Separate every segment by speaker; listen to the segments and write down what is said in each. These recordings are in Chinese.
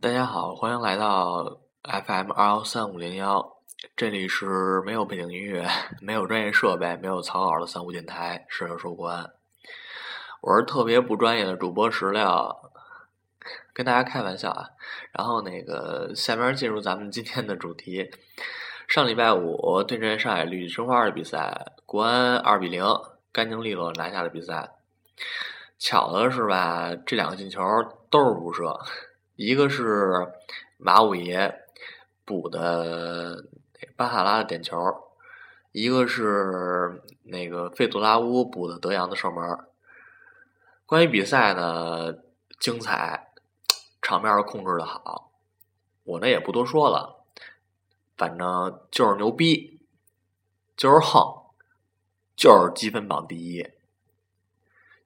Speaker 1: 大家好，欢迎来到 FM 二幺三五零幺，这里是没有背景音乐、没有专业设备、没有草稿的三无电台，适合收官。我是特别不专业的主播石料，跟大家开玩笑啊。然后那个，下面进入咱们今天的主题。上礼拜五对阵上海绿地申花的比赛，国安二比零干净利落拿下了比赛。巧的是吧，这两个进球都是补射。一个是马五爷补的巴哈拉的点球，一个是那个费杜拉乌补的德阳的射门。关于比赛呢，精彩，场面控制的好，我呢也不多说了，反正就是牛逼，就是横，就是积分榜第一。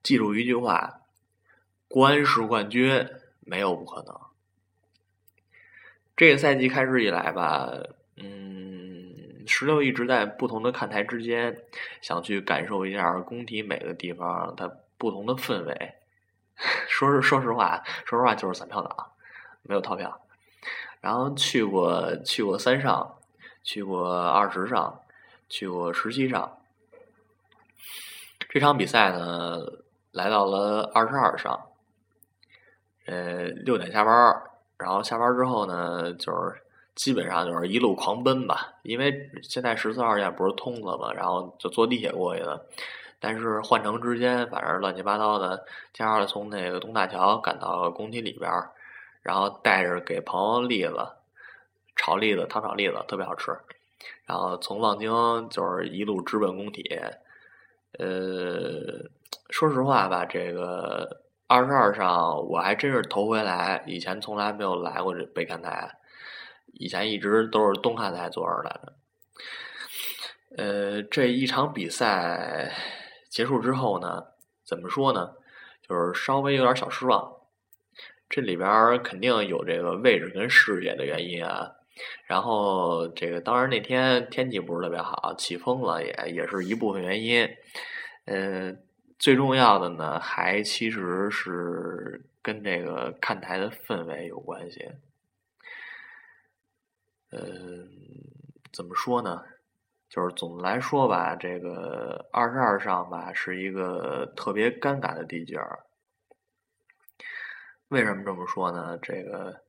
Speaker 1: 记住一句话：国安是冠军。没有不可能。这个赛季开始以来吧，嗯，石榴一直在不同的看台之间，想去感受一下工体每个地方它不同的氛围。说是说实话，说实话就是散票党，没有套票。然后去过去过三上，去过二十上，去过十七上。这场比赛呢，来到了二十二上。呃，六点下班然后下班之后呢，就是基本上就是一路狂奔吧。因为现在十四号线不是通了嘛，然后就坐地铁过去的。但是换乘之间，反正乱七八糟的，加上从那个东大桥赶到工体里边然后带着给朋友栗子炒栗子，糖炒栗子特别好吃。然后从望京就是一路直奔工体。呃，说实话吧，这个。二十二上我还真是头回来，以前从来没有来过这北看台，以前一直都是东看台坐着来的。呃，这一场比赛结束之后呢，怎么说呢？就是稍微有点小失望。这里边肯定有这个位置跟视野的原因啊。然后这个当然那天天气不是特别好，起风了也也是一部分原因。嗯。最重要的呢，还其实是跟这个看台的氛围有关系。嗯，怎么说呢？就是总的来说吧，这个二十二上吧是一个特别尴尬的地界儿。为什么这么说呢？这个，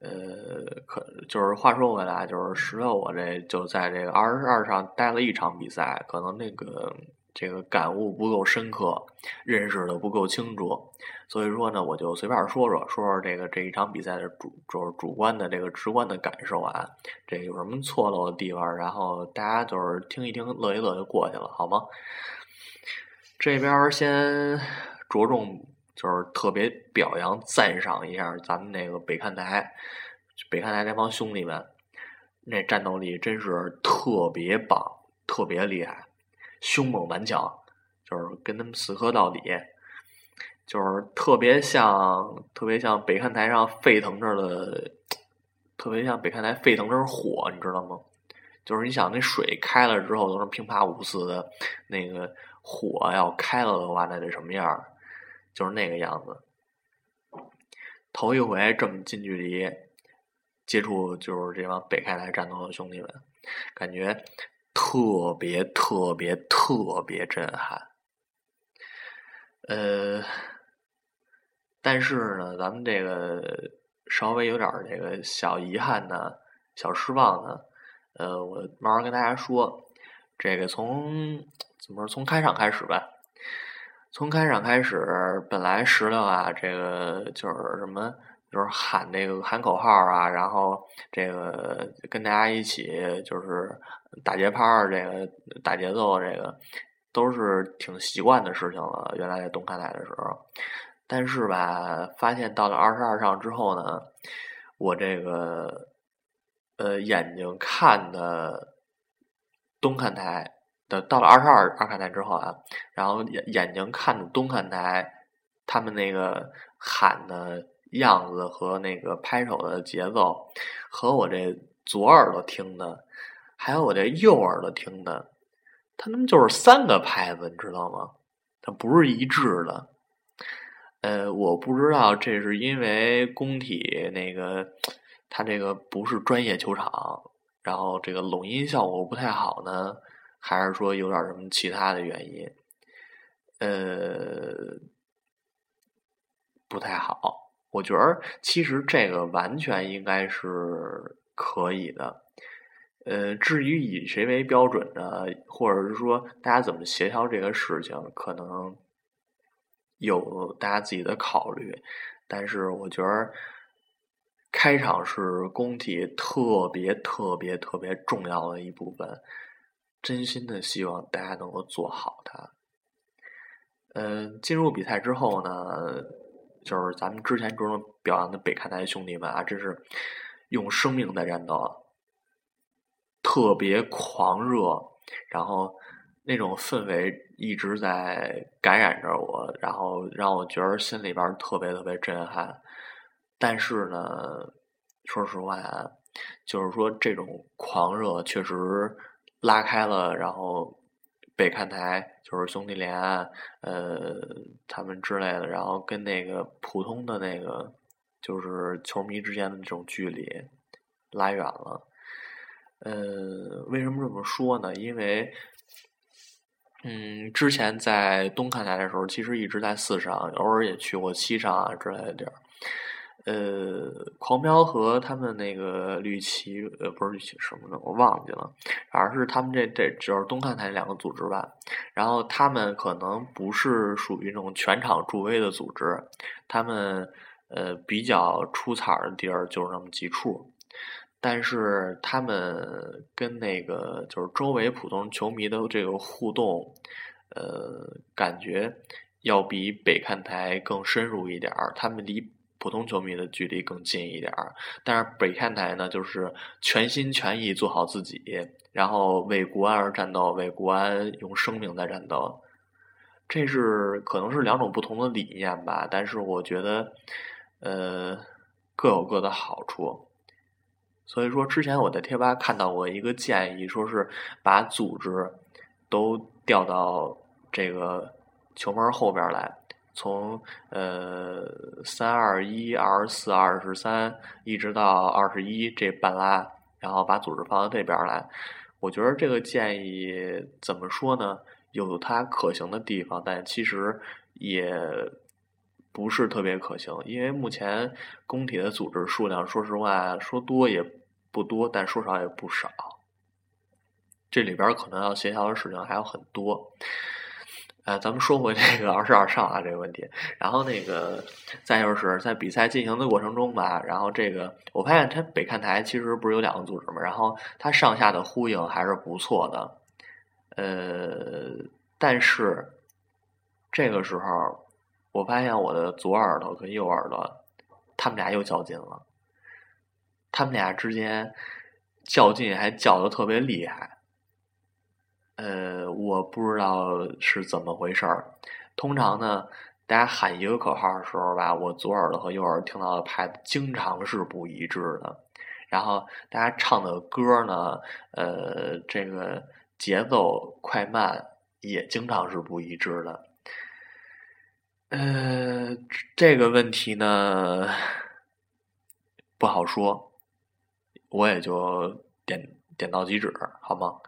Speaker 1: 呃，可就是话说回来，就是石头我这就在这个二十二上待了一场比赛，可能那个。这个感悟不够深刻，认识的不够清楚，所以说呢，我就随便说说，说说这个这一场比赛的主，就是主观的这个直观的感受啊，这有什么错漏的地方，然后大家就是听一听，乐一乐就过去了，好吗？这边先着重就是特别表扬赞赏一下咱们那个北看台，北看台那帮兄弟们，那战斗力真是特别棒，特别厉害。凶猛顽强，就是跟他们死磕到底，就是特别像特别像北看台上沸腾着的，特别像北看台沸腾着火，你知道吗？就是你想那水开了之后都是乒啪五四的，那个火要开了的话，那得什么样？就是那个样子。头一回这么近距离接触，就是这帮北看台战斗的兄弟们，感觉。特别特别特别震撼，呃，但是呢，咱们这个稍微有点这个小遗憾呢，小失望呢，呃，我慢慢跟大家说，这个从怎么说，从开场开始吧，从开场开始，本来石榴啊，这个就是什么。就是喊那个喊口号啊，然后这个跟大家一起就是打节拍儿，这个打节奏，这个都是挺习惯的事情了。原来在东看台的时候，但是吧，发现到了二十二上之后呢，我这个呃眼睛看的东看台的，到了二十二二看台之后啊，然后眼眼睛看的东看台，他们那个喊的。样子和那个拍手的节奏，和我这左耳朵听的，还有我这右耳朵听的，他们就是三个拍子，你知道吗？它不是一致的。呃，我不知道这是因为工体那个它这个不是专业球场，然后这个拢音效果不太好呢，还是说有点什么其他的原因？呃，不太好。我觉得其实这个完全应该是可以的。呃，至于以谁为标准呢，或者是说大家怎么协调这个事情，可能有大家自己的考虑。但是我觉得开场是工体特别特别特别重要的一部分，真心的希望大家能够做好它。嗯，进入比赛之后呢，就是咱们之前这种表扬的北看台兄弟们啊，这是用生命在战斗。特别狂热，然后那种氛围一直在感染着我，然后让我觉得心里边特别特别震撼。但是呢，说实话啊，就是说这种狂热确实拉开了，然后北看台就是兄弟连，呃，他们之类的，然后跟那个普通的那个就是球迷之间的这种距离拉远了。呃，为什么这么说呢？因为，嗯，之前在东看台的时候，其实一直在四上，偶尔也去过七上啊之类的地儿。呃，狂飙和他们那个绿旗，呃，不是绿旗什么的，我忘记了。反而是他们这这就是东看台两个组织吧。然后他们可能不是属于那种全场助威的组织，他们呃比较出彩的地儿就是那么几处。但是他们跟那个就是周围普通球迷的这个互动，呃，感觉要比北看台更深入一点儿。他们离普通球迷的距离更近一点儿。但是北看台呢，就是全心全意做好自己，然后为国安而战斗，为国安用生命在战斗。这是可能是两种不同的理念吧。但是我觉得，呃，各有各的好处。所以说，之前我在贴吧看到过一个建议，说是把组织都调到这个球门后边来，从呃三二一、二十四、二十三一直到二十一这半拉，然后把组织放到这边来。我觉得这个建议怎么说呢？有它可行的地方，但其实也不是特别可行，因为目前工体的组织数量，说实话说多也。不多，但说少也不少。这里边可能要协调的事情还有很多。呃，咱们说回这个二十二上啊这个问题。然后那个再就是在比赛进行的过程中吧，然后这个我发现它北看台其实不是有两个组织嘛，然后它上下的呼应还是不错的。呃，但是这个时候我发现我的左耳朵跟右耳朵他们俩又较劲了。他们俩之间较劲，还较的特别厉害。呃，我不知道是怎么回事儿。通常呢，大家喊一个口号的时候吧，我左耳朵和右耳听到的拍子经常是不一致的。然后大家唱的歌呢，呃，这个节奏快慢也经常是不一致的。呃，这个问题呢，不好说。我也就点点到即止，好吗？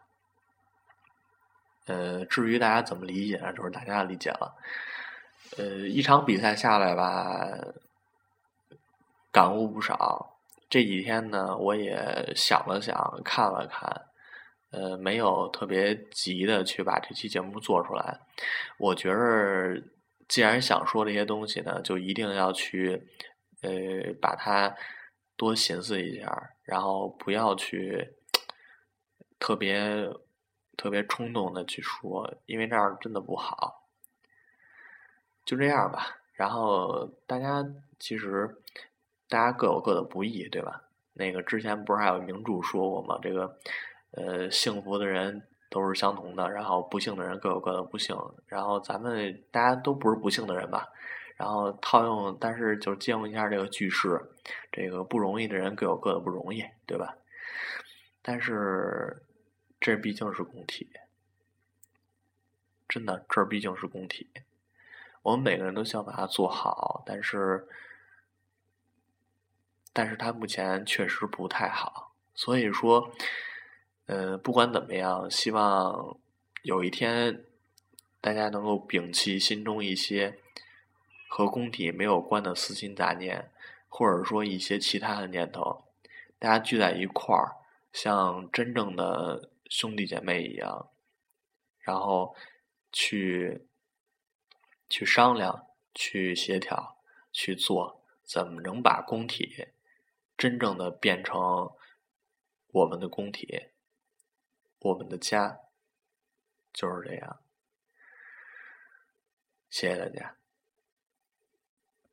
Speaker 1: 呃，至于大家怎么理解，就是大家理解了。呃，一场比赛下来吧，感悟不少。这几天呢，我也想了想，看了看，呃，没有特别急的去把这期节目做出来。我觉着，既然想说这些东西呢，就一定要去，呃，把它。多寻思一下，然后不要去特别特别冲动的去说，因为这样真的不好。就这样吧，然后大家其实大家各有各的不易，对吧？那个之前不是还有名著说过吗？这个呃，幸福的人都是相同的，然后不幸的人各有各的不幸。然后咱们大家都不是不幸的人吧？然后套用，但是就借用一下这个句式，这个不容易的人各有各的不容易，对吧？但是这毕竟是工体，真的，这毕竟是工体。我们每个人都想把它做好，但是，但是它目前确实不太好。所以说，呃，不管怎么样，希望有一天大家能够摒弃心中一些和工体没有关的私心杂念，或者说一些其他的念头，大家聚在一块儿，像真正的兄弟姐妹一样，然后去。去商量，去协调，去做，怎么能把工体真正的变成我们的工体，我们的家，就是这样。谢谢大家。